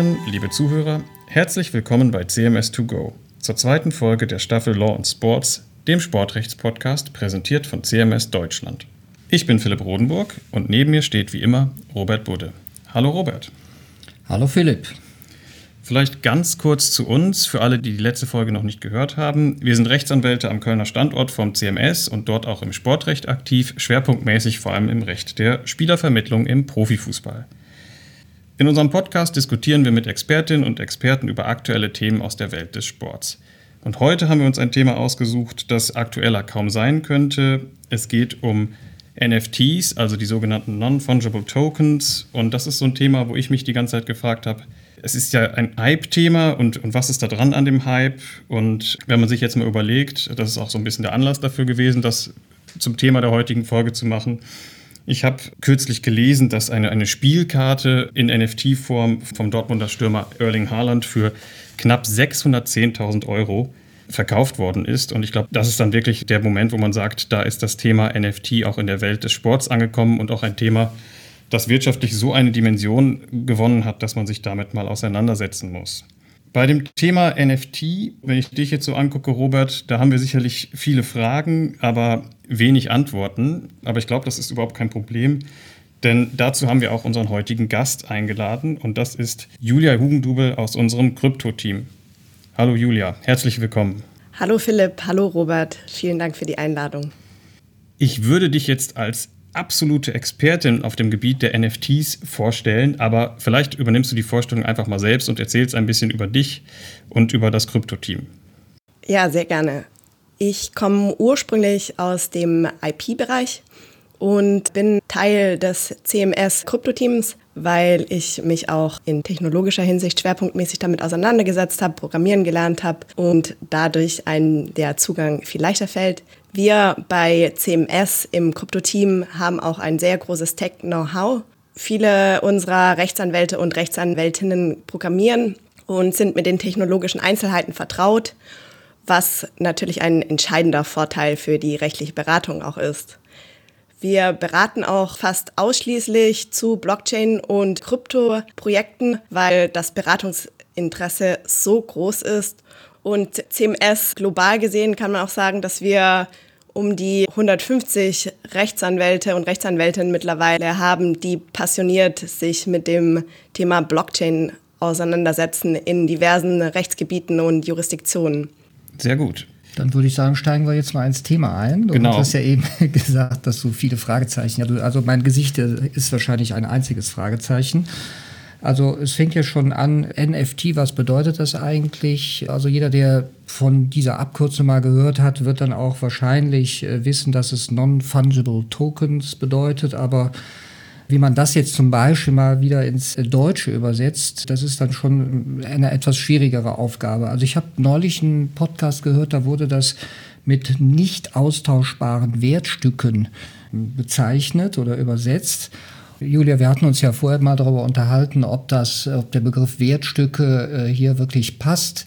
Zuhörerinnen, liebe Zuhörer, herzlich willkommen bei CMS2Go zur zweiten Folge der Staffel Law and Sports, dem Sportrechtspodcast, präsentiert von CMS Deutschland. Ich bin Philipp Rodenburg und neben mir steht wie immer Robert Budde. Hallo Robert. Hallo Philipp. Vielleicht ganz kurz zu uns, für alle, die die letzte Folge noch nicht gehört haben. Wir sind Rechtsanwälte am Kölner Standort vom CMS und dort auch im Sportrecht aktiv, schwerpunktmäßig vor allem im Recht der Spielervermittlung im Profifußball. In unserem Podcast diskutieren wir mit Expertinnen und Experten über aktuelle Themen aus der Welt des Sports. Und heute haben wir uns ein Thema ausgesucht, das aktueller kaum sein könnte. Es geht um NFTs, also die sogenannten Non-Fungible Tokens. Und das ist so ein Thema, wo ich mich die ganze Zeit gefragt habe, es ist ja ein Hype-Thema und, und was ist da dran an dem Hype? Und wenn man sich jetzt mal überlegt, das ist auch so ein bisschen der Anlass dafür gewesen, das zum Thema der heutigen Folge zu machen. Ich habe kürzlich gelesen, dass eine, eine Spielkarte in NFT-Form vom Dortmunder Stürmer Erling Haaland für knapp 610.000 Euro verkauft worden ist. Und ich glaube, das ist dann wirklich der Moment, wo man sagt, da ist das Thema NFT auch in der Welt des Sports angekommen und auch ein Thema, das wirtschaftlich so eine Dimension gewonnen hat, dass man sich damit mal auseinandersetzen muss. Bei dem Thema NFT, wenn ich dich jetzt so angucke, Robert, da haben wir sicherlich viele Fragen, aber wenig Antworten. Aber ich glaube, das ist überhaupt kein Problem, denn dazu haben wir auch unseren heutigen Gast eingeladen und das ist Julia Hugendubel aus unserem Krypto-Team. Hallo Julia, herzlich willkommen. Hallo Philipp, hallo Robert, vielen Dank für die Einladung. Ich würde dich jetzt als absolute Expertin auf dem Gebiet der NFTs vorstellen, aber vielleicht übernimmst du die Vorstellung einfach mal selbst und erzählst ein bisschen über dich und über das Krypto-Team. Ja, sehr gerne. Ich komme ursprünglich aus dem IP-Bereich und bin Teil des CMS Krypto-Teams, weil ich mich auch in technologischer Hinsicht schwerpunktmäßig damit auseinandergesetzt habe, programmieren gelernt habe und dadurch ein der Zugang viel leichter fällt. Wir bei CMS im Krypto-Team haben auch ein sehr großes Tech-Know-how. Viele unserer Rechtsanwälte und Rechtsanwältinnen programmieren und sind mit den technologischen Einzelheiten vertraut, was natürlich ein entscheidender Vorteil für die rechtliche Beratung auch ist. Wir beraten auch fast ausschließlich zu Blockchain- und Krypto-Projekten, weil das Beratungsinteresse so groß ist und CMS global gesehen kann man auch sagen, dass wir um die 150 Rechtsanwälte und Rechtsanwältinnen mittlerweile haben, die passioniert sich mit dem Thema Blockchain auseinandersetzen in diversen Rechtsgebieten und Jurisdiktionen. Sehr gut. Dann würde ich sagen, steigen wir jetzt mal ins Thema ein. Du genau. hast ja eben gesagt, dass du viele Fragezeichen hast. Also mein Gesicht ist wahrscheinlich ein einziges Fragezeichen. Also es fängt ja schon an, NFT, was bedeutet das eigentlich? Also jeder, der von dieser Abkürzung mal gehört hat, wird dann auch wahrscheinlich äh, wissen, dass es Non-Fungible Tokens bedeutet, aber wie man das jetzt zum Beispiel mal wieder ins Deutsche übersetzt, das ist dann schon eine etwas schwierigere Aufgabe. Also ich habe neulich einen Podcast gehört, da wurde das mit nicht austauschbaren Wertstücken bezeichnet oder übersetzt. Julia, wir hatten uns ja vorher mal darüber unterhalten, ob das, ob der Begriff Wertstücke äh, hier wirklich passt.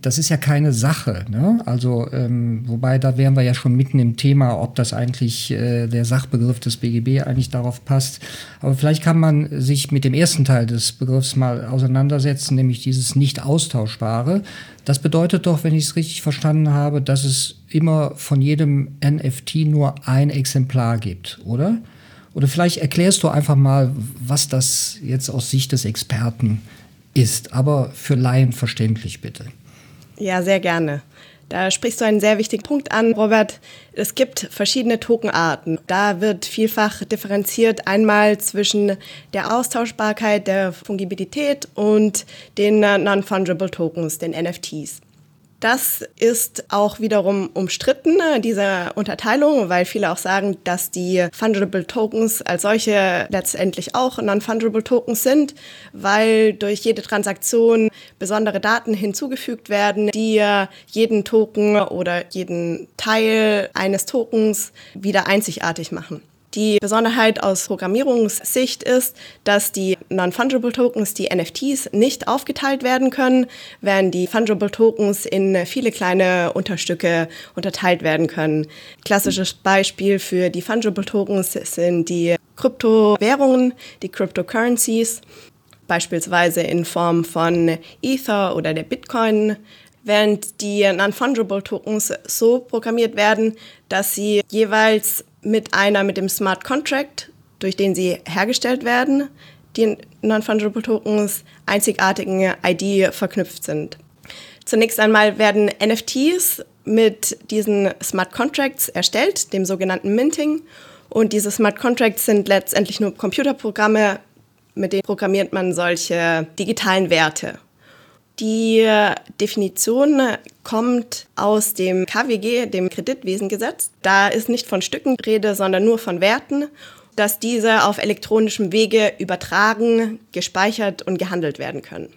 Das ist ja keine Sache. Ne? Also, ähm, wobei da wären wir ja schon mitten im Thema, ob das eigentlich äh, der Sachbegriff des BGB eigentlich darauf passt. Aber vielleicht kann man sich mit dem ersten Teil des Begriffs mal auseinandersetzen, nämlich dieses nicht austauschbare. Das bedeutet doch, wenn ich es richtig verstanden habe, dass es immer von jedem NFT nur ein Exemplar gibt, oder? Oder vielleicht erklärst du einfach mal, was das jetzt aus Sicht des Experten ist, aber für Laien verständlich bitte. Ja, sehr gerne. Da sprichst du einen sehr wichtigen Punkt an, Robert. Es gibt verschiedene Tokenarten. Da wird vielfach differenziert einmal zwischen der Austauschbarkeit, der Fungibilität und den Non-Fungible Tokens, den NFTs. Das ist auch wiederum umstritten, ne, diese Unterteilung, weil viele auch sagen, dass die Fungible Tokens als solche letztendlich auch Non-Fungible Tokens sind, weil durch jede Transaktion besondere Daten hinzugefügt werden, die jeden Token oder jeden Teil eines Tokens wieder einzigartig machen. Die Besonderheit aus Programmierungssicht ist, dass die Non-Fungible Tokens, die NFTs, nicht aufgeteilt werden können, während die Fungible Tokens in viele kleine Unterstücke unterteilt werden können. Klassisches Beispiel für die Fungible Tokens sind die Kryptowährungen, die Cryptocurrencies. beispielsweise in Form von Ether oder der Bitcoin, während die Non-Fungible Tokens so programmiert werden, dass sie jeweils mit einer, mit dem Smart Contract, durch den sie hergestellt werden, die Non-Fungible Tokens einzigartigen ID verknüpft sind. Zunächst einmal werden NFTs mit diesen Smart Contracts erstellt, dem sogenannten Minting. Und diese Smart Contracts sind letztendlich nur Computerprogramme, mit denen programmiert man solche digitalen Werte. Die Definition kommt aus dem KWG, dem Kreditwesengesetz. Da ist nicht von Stücken Rede, sondern nur von Werten, dass diese auf elektronischem Wege übertragen, gespeichert und gehandelt werden können.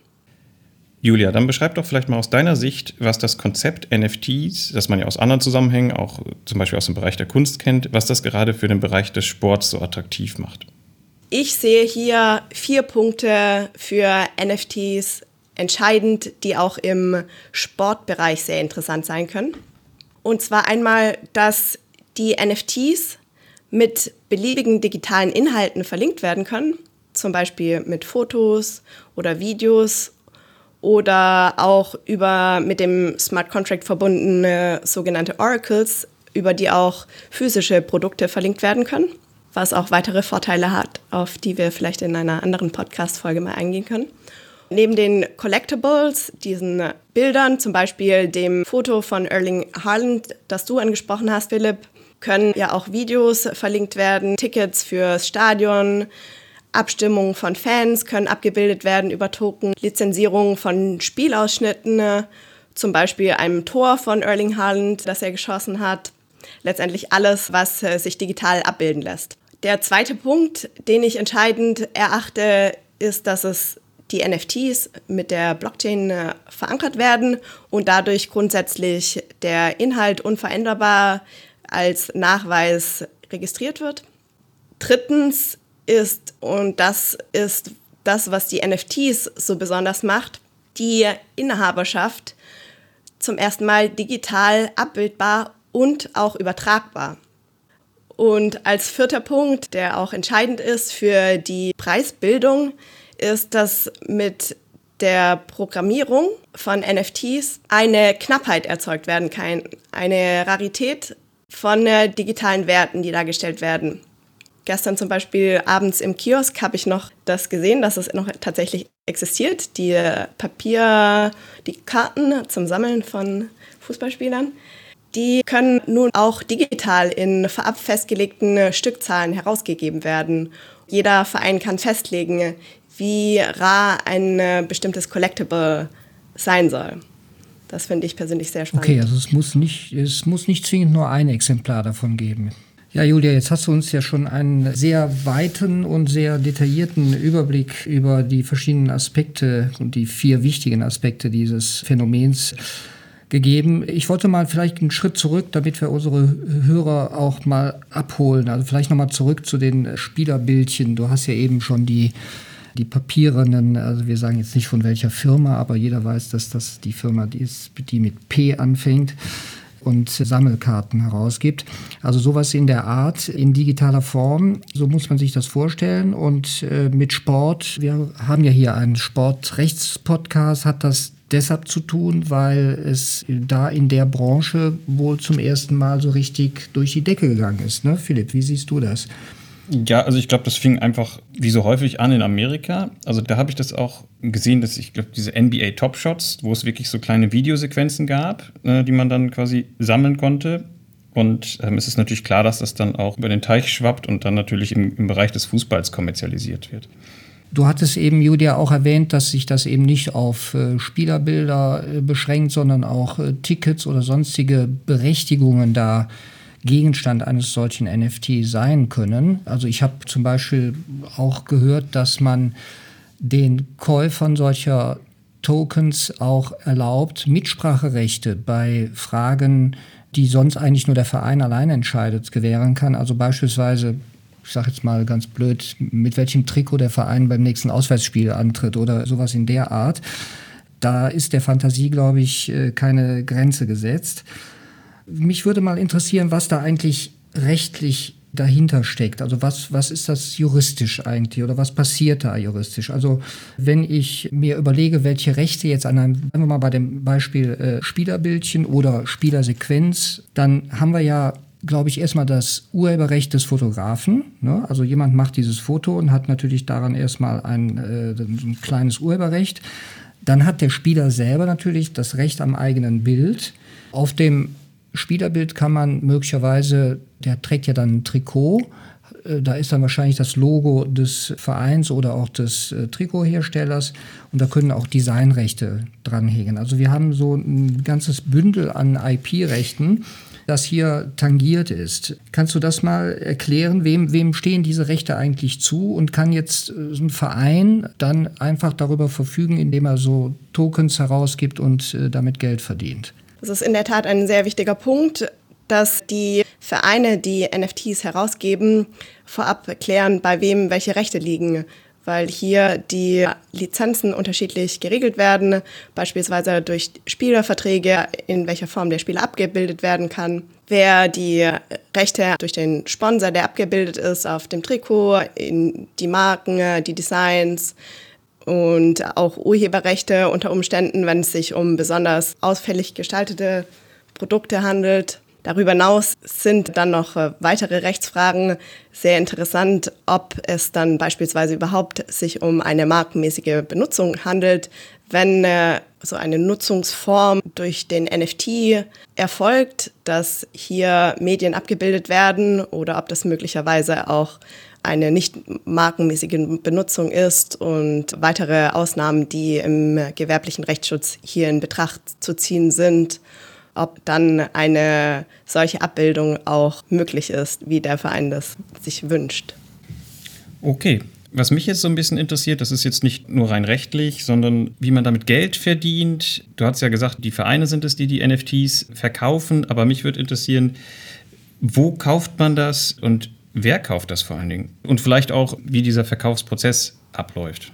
Julia, dann beschreib doch vielleicht mal aus deiner Sicht, was das Konzept NFTs, das man ja aus anderen Zusammenhängen, auch zum Beispiel aus dem Bereich der Kunst kennt, was das gerade für den Bereich des Sports so attraktiv macht. Ich sehe hier vier Punkte für NFTs entscheidend, die auch im Sportbereich sehr interessant sein können. Und zwar einmal, dass die NFTs mit beliebigen digitalen Inhalten verlinkt werden können, zum Beispiel mit Fotos oder Videos oder auch über mit dem Smart Contract verbundene sogenannte Oracles, über die auch physische Produkte verlinkt werden können, was auch weitere Vorteile hat, auf die wir vielleicht in einer anderen Podcast-Folge mal eingehen können. Neben den Collectibles, diesen Bildern, zum Beispiel dem Foto von Erling Haaland, das du angesprochen hast, Philipp, können ja auch Videos verlinkt werden, Tickets fürs Stadion, Abstimmungen von Fans können abgebildet werden über Token, Lizenzierung von Spielausschnitten, zum Beispiel einem Tor von Erling Haaland, das er geschossen hat. Letztendlich alles, was äh, sich digital abbilden lässt. Der zweite Punkt, den ich entscheidend erachte, ist, dass es die NFTs mit der Blockchain äh, verankert werden und dadurch grundsätzlich der Inhalt unveränderbar als Nachweis registriert wird. Drittens ist, und das ist das, was die NFTs so besonders macht, die Inhaberschaft zum ersten Mal digital abbildbar und auch übertragbar. Und als vierter Punkt, der auch entscheidend ist für die Preisbildung, ist, dass mit der Programmierung von NFTs eine Knappheit erzeugt werden kann, eine Rarität von digitalen Werten, die dargestellt werden gestern zum Beispiel abends im Kiosk habe ich noch das gesehen, dass es noch tatsächlich existiert. Die Papier, die Karten zum Sammeln von Fußballspielern. Die können nun auch digital in vorab festgelegten Stückzahlen herausgegeben werden. Jeder Verein kann festlegen, wie rar ein bestimmtes Collectible sein soll. Das finde ich persönlich sehr spannend. Okay, also es muss nicht, es muss nicht zwingend nur ein Exemplar davon geben. Ja, Julia, jetzt hast du uns ja schon einen sehr weiten und sehr detaillierten Überblick über die verschiedenen Aspekte und die vier wichtigen Aspekte dieses Phänomens gegeben. Ich wollte mal vielleicht einen Schritt zurück, damit wir unsere Hörer auch mal abholen. Also vielleicht nochmal zurück zu den Spielerbildchen. Du hast ja eben schon die, die papierenden, also wir sagen jetzt nicht von welcher Firma, aber jeder weiß, dass das die Firma ist, die mit P anfängt und Sammelkarten herausgibt. Also sowas in der Art, in digitaler Form, so muss man sich das vorstellen. Und äh, mit Sport, wir haben ja hier einen Sportrechtspodcast, hat das deshalb zu tun, weil es da in der Branche wohl zum ersten Mal so richtig durch die Decke gegangen ist. Ne? Philipp, wie siehst du das? Ja, also ich glaube, das fing einfach wie so häufig an in Amerika. Also da habe ich das auch gesehen, dass ich glaube, diese NBA Top Shots, wo es wirklich so kleine Videosequenzen gab, äh, die man dann quasi sammeln konnte. Und ähm, es ist natürlich klar, dass das dann auch über den Teich schwappt und dann natürlich im, im Bereich des Fußballs kommerzialisiert wird. Du hattest eben, Julia, auch erwähnt, dass sich das eben nicht auf äh, Spielerbilder äh, beschränkt, sondern auch äh, Tickets oder sonstige Berechtigungen da äh, Gegenstand eines solchen NFT sein können. Also ich habe zum Beispiel auch gehört, dass man den Käufern solcher Tokens auch erlaubt, Mitspracherechte bei Fragen, die sonst eigentlich nur der Verein allein entscheidet, gewähren kann. Also beispielsweise, ich sage jetzt mal ganz blöd, mit welchem Trikot der Verein beim nächsten Auswärtsspiel antritt oder sowas in der Art. Da ist der Fantasie, glaube ich, äh, keine Grenze gesetzt. Mich würde mal interessieren, was da eigentlich rechtlich dahinter steckt. Also was, was ist das juristisch eigentlich oder was passiert da juristisch? Also wenn ich mir überlege, welche Rechte jetzt an einem, sagen wir mal bei dem Beispiel äh, Spielerbildchen oder Spielersequenz, dann haben wir ja glaube ich, erstmal das Urheberrecht des Fotografen. Ne? Also jemand macht dieses Foto und hat natürlich daran erstmal ein, äh, ein kleines Urheberrecht. Dann hat der Spieler selber natürlich das Recht am eigenen Bild. Auf dem Spielerbild kann man möglicherweise, der trägt ja dann ein Trikot, äh, da ist dann wahrscheinlich das Logo des Vereins oder auch des äh, Trikotherstellers und da können auch Designrechte dranhängen. Also wir haben so ein ganzes Bündel an IP-Rechten, das hier tangiert ist. Kannst du das mal erklären? Wem, wem stehen diese Rechte eigentlich zu? Und kann jetzt äh, ein Verein dann einfach darüber verfügen, indem er so Tokens herausgibt und äh, damit Geld verdient? Das ist in der Tat ein sehr wichtiger Punkt, dass die Vereine, die NFTs herausgeben, vorab klären, bei wem welche Rechte liegen. Weil hier die Lizenzen unterschiedlich geregelt werden, beispielsweise durch Spielerverträge, in welcher Form der Spieler abgebildet werden kann, wer die Rechte durch den Sponsor, der abgebildet ist, auf dem Trikot, in die Marken, die Designs und auch Urheberrechte unter Umständen, wenn es sich um besonders ausfällig gestaltete Produkte handelt. Darüber hinaus sind dann noch äh, weitere Rechtsfragen sehr interessant, ob es dann beispielsweise überhaupt sich um eine markenmäßige Benutzung handelt, wenn äh, so eine Nutzungsform durch den NFT erfolgt, dass hier Medien abgebildet werden oder ob das möglicherweise auch eine nicht markenmäßige Benutzung ist und weitere Ausnahmen, die im gewerblichen Rechtsschutz hier in Betracht zu ziehen sind ob dann eine solche Abbildung auch möglich ist, wie der Verein das sich wünscht. Okay. Was mich jetzt so ein bisschen interessiert, das ist jetzt nicht nur rein rechtlich, sondern wie man damit Geld verdient. Du hast ja gesagt, die Vereine sind es, die die NFTs verkaufen, aber mich würde interessieren, wo kauft man das und wer kauft das vor allen Dingen? Und vielleicht auch, wie dieser Verkaufsprozess abläuft.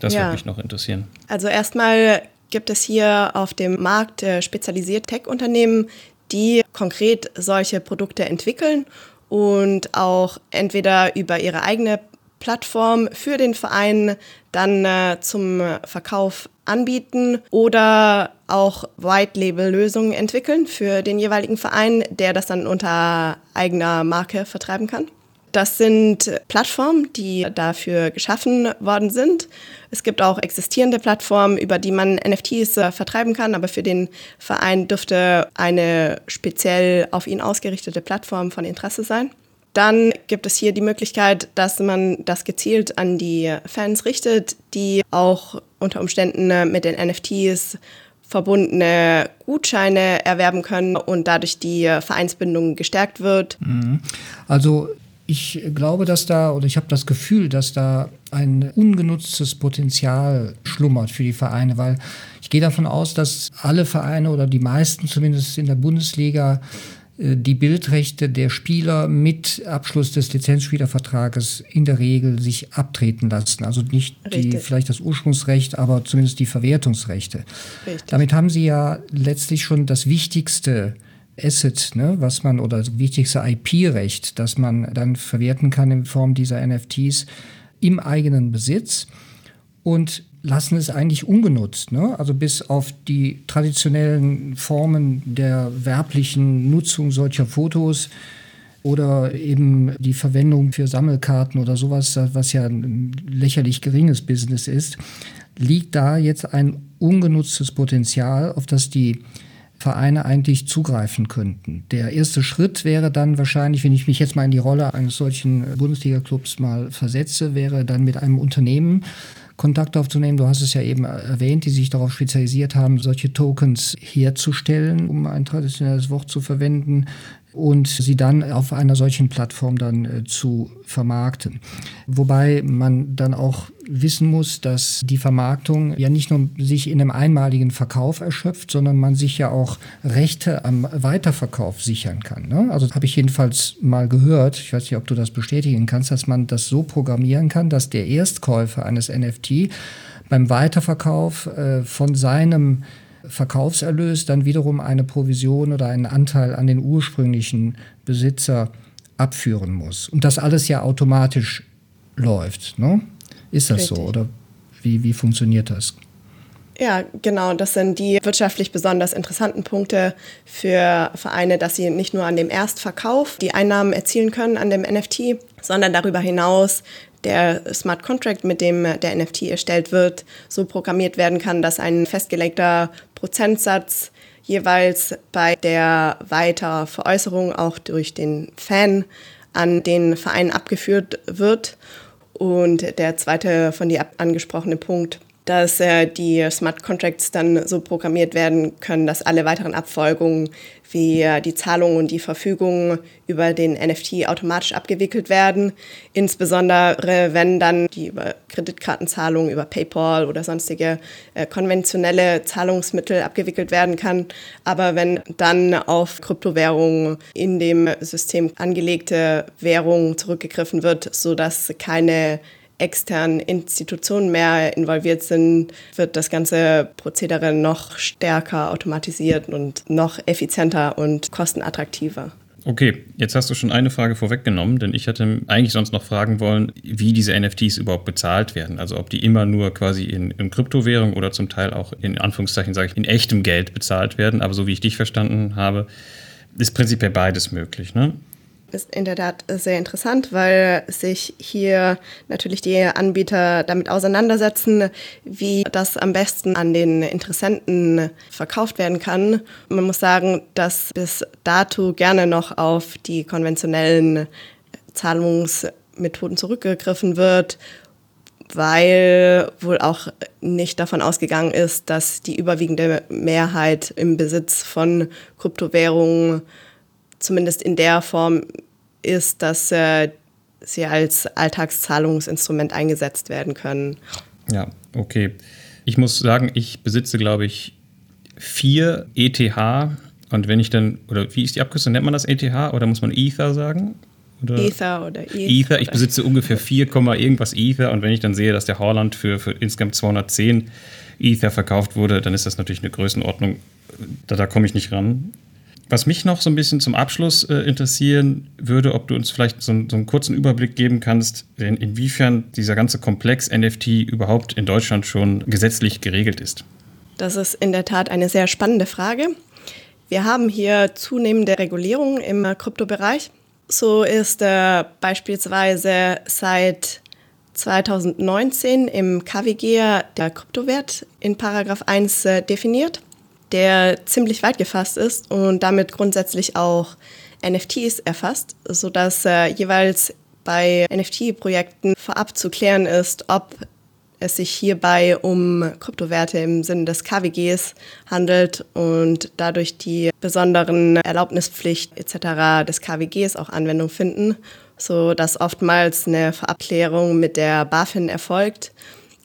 Das ja. würde mich noch interessieren. Also erstmal gibt es hier auf dem Markt äh, spezialisierte Tech-Unternehmen, die konkret solche Produkte entwickeln und auch entweder über ihre eigene Plattform für den Verein dann äh, zum Verkauf anbieten oder auch White-Label-Lösungen entwickeln für den jeweiligen Verein, der das dann unter eigener Marke vertreiben kann. Das sind Plattformen, die dafür geschaffen worden sind. Es gibt auch existierende Plattformen, über die man NFTs äh, vertreiben kann, aber für den Verein dürfte eine speziell auf ihn ausgerichtete Plattform von Interesse sein. Dann gibt es hier die Möglichkeit, dass man das gezielt an die Fans richtet, die auch unter Umständen äh, mit den NFTs verbundene Gutscheine erwerben können und dadurch die Vereinsbindung gestärkt wird. Mhm. Also ich glaube, dass da, oder ich habe das Gefühl, dass da ein ungenutztes Potenzial schlummert für die Vereine, weil ich gehe davon aus, dass alle Vereine oder die meisten zumindest in der Bundesliga äh, die Bildrechte der Spieler mit Abschluss des Lizenzspielervertrages in der Regel sich abtreten lassen. Also nicht die, vielleicht das Ursprungsrecht, aber zumindest die Verwertungsrechte. Richtig. Damit haben sie ja letztlich schon das Wichtigste Asset, ne, was man oder das wichtigste IP-Recht, das man dann verwerten kann in Form dieser NFTs im eigenen Besitz und lassen es eigentlich ungenutzt. Ne? Also bis auf die traditionellen Formen der werblichen Nutzung solcher Fotos oder eben die Verwendung für Sammelkarten oder sowas, was ja ein lächerlich geringes Business ist, liegt da jetzt ein ungenutztes Potenzial, auf das die Vereine eigentlich zugreifen könnten. Der erste Schritt wäre dann wahrscheinlich, wenn ich mich jetzt mal in die Rolle eines solchen Bundesliga-Clubs mal versetze, wäre dann mit einem Unternehmen Kontakt aufzunehmen. Du hast es ja eben erwähnt, die sich darauf spezialisiert haben, solche Tokens herzustellen, um ein traditionelles Wort zu verwenden, und sie dann auf einer solchen Plattform dann äh, zu vermarkten. Wobei man dann auch wissen muss, dass die Vermarktung ja nicht nur sich in einem einmaligen Verkauf erschöpft, sondern man sich ja auch Rechte am Weiterverkauf sichern kann. Ne? Also habe ich jedenfalls mal gehört, ich weiß nicht, ob du das bestätigen kannst, dass man das so programmieren kann, dass der Erstkäufer eines NFT beim Weiterverkauf äh, von seinem Verkaufserlös dann wiederum eine Provision oder einen Anteil an den ursprünglichen Besitzer abführen muss. Und das alles ja automatisch läuft. Ne? Ist das Richtig. so oder wie, wie funktioniert das? Ja, genau. Das sind die wirtschaftlich besonders interessanten Punkte für Vereine, dass sie nicht nur an dem Erstverkauf die Einnahmen erzielen können an dem NFT, sondern darüber hinaus der Smart Contract, mit dem der NFT erstellt wird, so programmiert werden kann, dass ein festgelegter Prozentsatz jeweils bei der Weiterveräußerung auch durch den Fan an den Verein abgeführt wird. Und der zweite von dir angesprochene Punkt dass äh, die Smart Contracts dann so programmiert werden können, dass alle weiteren Abfolgungen wie äh, die Zahlungen und die Verfügungen über den NFT automatisch abgewickelt werden. Insbesondere wenn dann die über Kreditkartenzahlungen, über PayPal oder sonstige äh, konventionelle Zahlungsmittel abgewickelt werden kann. Aber wenn dann auf Kryptowährungen in dem System angelegte Währungen zurückgegriffen wird, sodass keine externen Institutionen mehr involviert sind, wird das ganze Prozedere noch stärker automatisiert und noch effizienter und kostenattraktiver. Okay, jetzt hast du schon eine Frage vorweggenommen, denn ich hätte eigentlich sonst noch fragen wollen, wie diese NFTs überhaupt bezahlt werden. Also ob die immer nur quasi in, in Kryptowährung oder zum Teil auch in Anführungszeichen, sage ich, in echtem Geld bezahlt werden. Aber so wie ich dich verstanden habe, ist prinzipiell beides möglich. Ne? Ist in der Tat sehr interessant, weil sich hier natürlich die Anbieter damit auseinandersetzen, wie das am besten an den Interessenten verkauft werden kann. Man muss sagen, dass bis dato gerne noch auf die konventionellen Zahlungsmethoden zurückgegriffen wird, weil wohl auch nicht davon ausgegangen ist, dass die überwiegende Mehrheit im Besitz von Kryptowährungen zumindest in der Form ist, dass äh, sie als Alltagszahlungsinstrument eingesetzt werden können. Ja, okay. Ich muss sagen, ich besitze, glaube ich, vier ETH. Und wenn ich dann, oder wie ist die Abkürzung? Nennt man das ETH oder muss man Ether sagen? Oder Ether oder Ether. Ether. Ich besitze ungefähr 4, irgendwas Ether. Und wenn ich dann sehe, dass der Horland für, für insgesamt 210 Ether verkauft wurde, dann ist das natürlich eine Größenordnung, da, da komme ich nicht ran. Was mich noch so ein bisschen zum Abschluss äh, interessieren würde, ob du uns vielleicht so, so einen kurzen Überblick geben kannst, in, inwiefern dieser ganze Komplex NFT überhaupt in Deutschland schon gesetzlich geregelt ist. Das ist in der Tat eine sehr spannende Frage. Wir haben hier zunehmende Regulierung im Kryptobereich. So ist äh, beispielsweise seit 2019 im KWG der Kryptowert in Paragraph 1 äh, definiert der ziemlich weit gefasst ist und damit grundsätzlich auch NFTs erfasst, sodass äh, jeweils bei NFT-Projekten vorab zu klären ist, ob es sich hierbei um Kryptowerte im Sinne des KWGs handelt und dadurch die besonderen Erlaubnispflicht etc. des KWGs auch Anwendung finden, so dass oftmals eine Verabklärung mit der BaFin erfolgt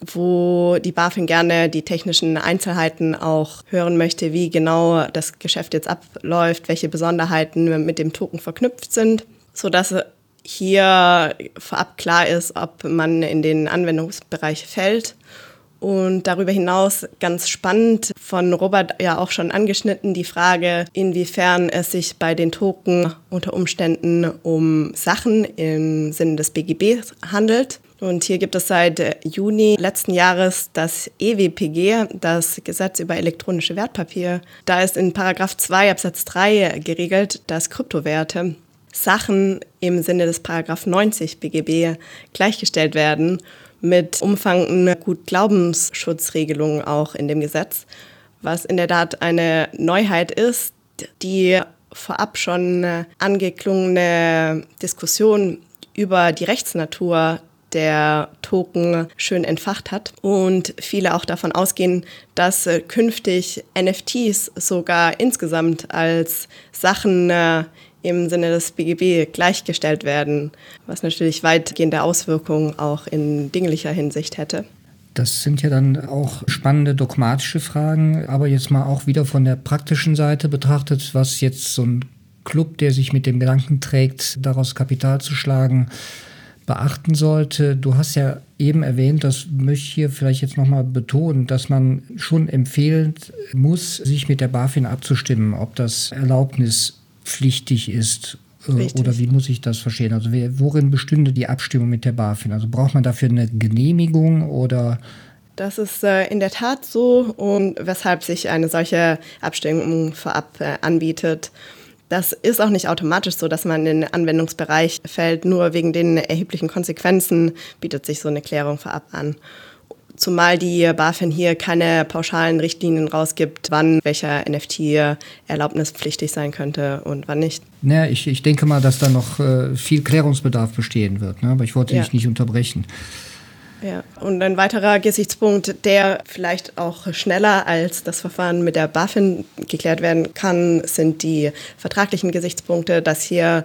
wo die BaFin gerne die technischen Einzelheiten auch hören möchte, wie genau das Geschäft jetzt abläuft, welche Besonderheiten mit dem Token verknüpft sind, sodass hier vorab klar ist, ob man in den Anwendungsbereich fällt. Und darüber hinaus ganz spannend von Robert ja auch schon angeschnitten die Frage, inwiefern es sich bei den Token unter Umständen um Sachen im Sinne des BGB handelt. Und hier gibt es seit Juni letzten Jahres das EWPG, das Gesetz über elektronische Wertpapier. Da ist in Paragraph 2 Absatz 3 geregelt, dass Kryptowerte Sachen im Sinne des Paragraph 90 BGB gleichgestellt werden mit umfangenden Gutglaubensschutzregelungen auch in dem Gesetz, was in der Tat eine Neuheit ist, die vorab schon angeklungene Diskussion über die Rechtsnatur der Token schön entfacht hat und viele auch davon ausgehen, dass äh, künftig NFTs sogar insgesamt als Sachen äh, im Sinne des BGB gleichgestellt werden, was natürlich weitgehende Auswirkungen auch in dinglicher Hinsicht hätte. Das sind ja dann auch spannende dogmatische Fragen, aber jetzt mal auch wieder von der praktischen Seite betrachtet, was jetzt so ein Club, der sich mit dem Gedanken trägt, daraus Kapital zu schlagen, beachten sollte. Du hast ja eben erwähnt, das möchte ich hier vielleicht jetzt nochmal betonen, dass man schon empfehlen muss, sich mit der BaFin abzustimmen, ob das erlaubnispflichtig ist Richtig. Oder wie muss ich das verstehen? Also worin bestünde die Abstimmung mit der BaFin? Also braucht man dafür eine Genehmigung oder das ist äh, in der Tat so und weshalb sich eine solche Abstimmung vorab äh, anbietet. Das ist auch nicht automatisch so, dass man in den Anwendungsbereich fällt. Nur wegen den erheblichen Konsequenzen bietet sich so eine Klärung vorab an. Zumal die BaFin hier keine pauschalen Richtlinien rausgibt, wann welcher NFT erlaubnispflichtig sein könnte und wann nicht. Naja, ich, ich denke mal, dass da noch äh, viel Klärungsbedarf bestehen wird. Ne? Aber ich wollte ja. dich nicht unterbrechen. Ja, und ein weiterer Gesichtspunkt, der vielleicht auch schneller als das Verfahren mit der BaFin geklärt werden kann, sind die vertraglichen Gesichtspunkte, dass hier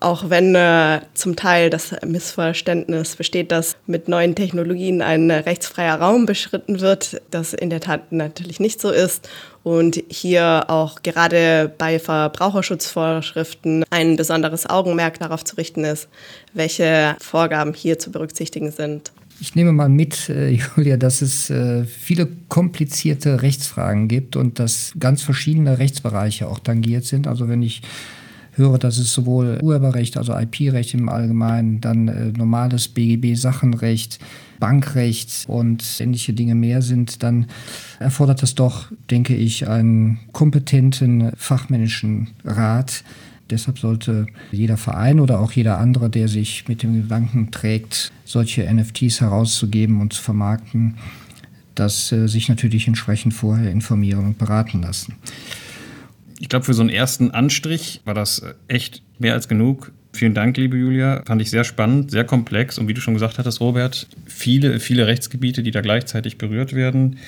auch wenn äh, zum Teil das Missverständnis besteht, dass mit neuen Technologien ein rechtsfreier Raum beschritten wird, das in der Tat natürlich nicht so ist. Und hier auch gerade bei Verbraucherschutzvorschriften ein besonderes Augenmerk darauf zu richten ist, welche Vorgaben hier zu berücksichtigen sind. Ich nehme mal mit, äh, Julia, dass es äh, viele komplizierte Rechtsfragen gibt und dass ganz verschiedene Rechtsbereiche auch tangiert sind. Also wenn ich höre, dass es sowohl Urheberrecht, also IP-Recht im Allgemeinen, dann äh, normales BGB-Sachenrecht, Bankrecht und ähnliche Dinge mehr sind, dann erfordert das doch, denke ich, einen kompetenten fachmännischen Rat. Deshalb sollte jeder Verein oder auch jeder andere, der sich mit dem Gedanken trägt, solche NFTs herauszugeben und zu vermarkten, das äh, sich natürlich entsprechend vorher informieren und beraten lassen ich glaube, für so einen ersten Anstrich war das echt mehr als genug. Vielen Dank, liebe Julia. Fand ich sehr spannend, sehr komplex und wie du schon gesagt hattest, Robert, viele, viele Rechtsgebiete, die da gleichzeitig berührt werden.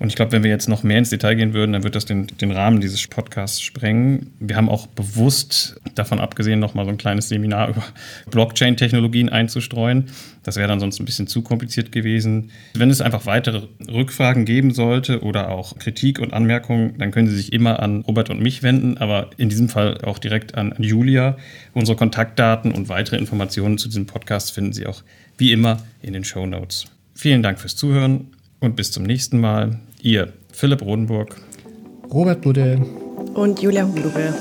Und ich glaube, wenn wir jetzt noch mehr ins Detail gehen würden, dann wird das den, den Rahmen dieses Podcasts sprengen. Wir haben auch bewusst davon abgesehen, noch mal so ein kleines Seminar über Blockchain-Technologien einzustreuen. Das wäre dann sonst ein bisschen zu kompliziert gewesen. Wenn es einfach weitere Rückfragen geben sollte oder auch Kritik und Anmerkungen, dann können Sie sich immer an Robert und mich wenden, aber in diesem Fall auch direkt an Julia. Unsere Kontaktdaten und weitere Informationen zu diesem Podcast finden Sie auch wie immer in den Show Notes. Vielen Dank fürs Zuhören und bis zum nächsten Mal. Ihr Philipp Rodenburg, Robert Budde und Julia Hudube.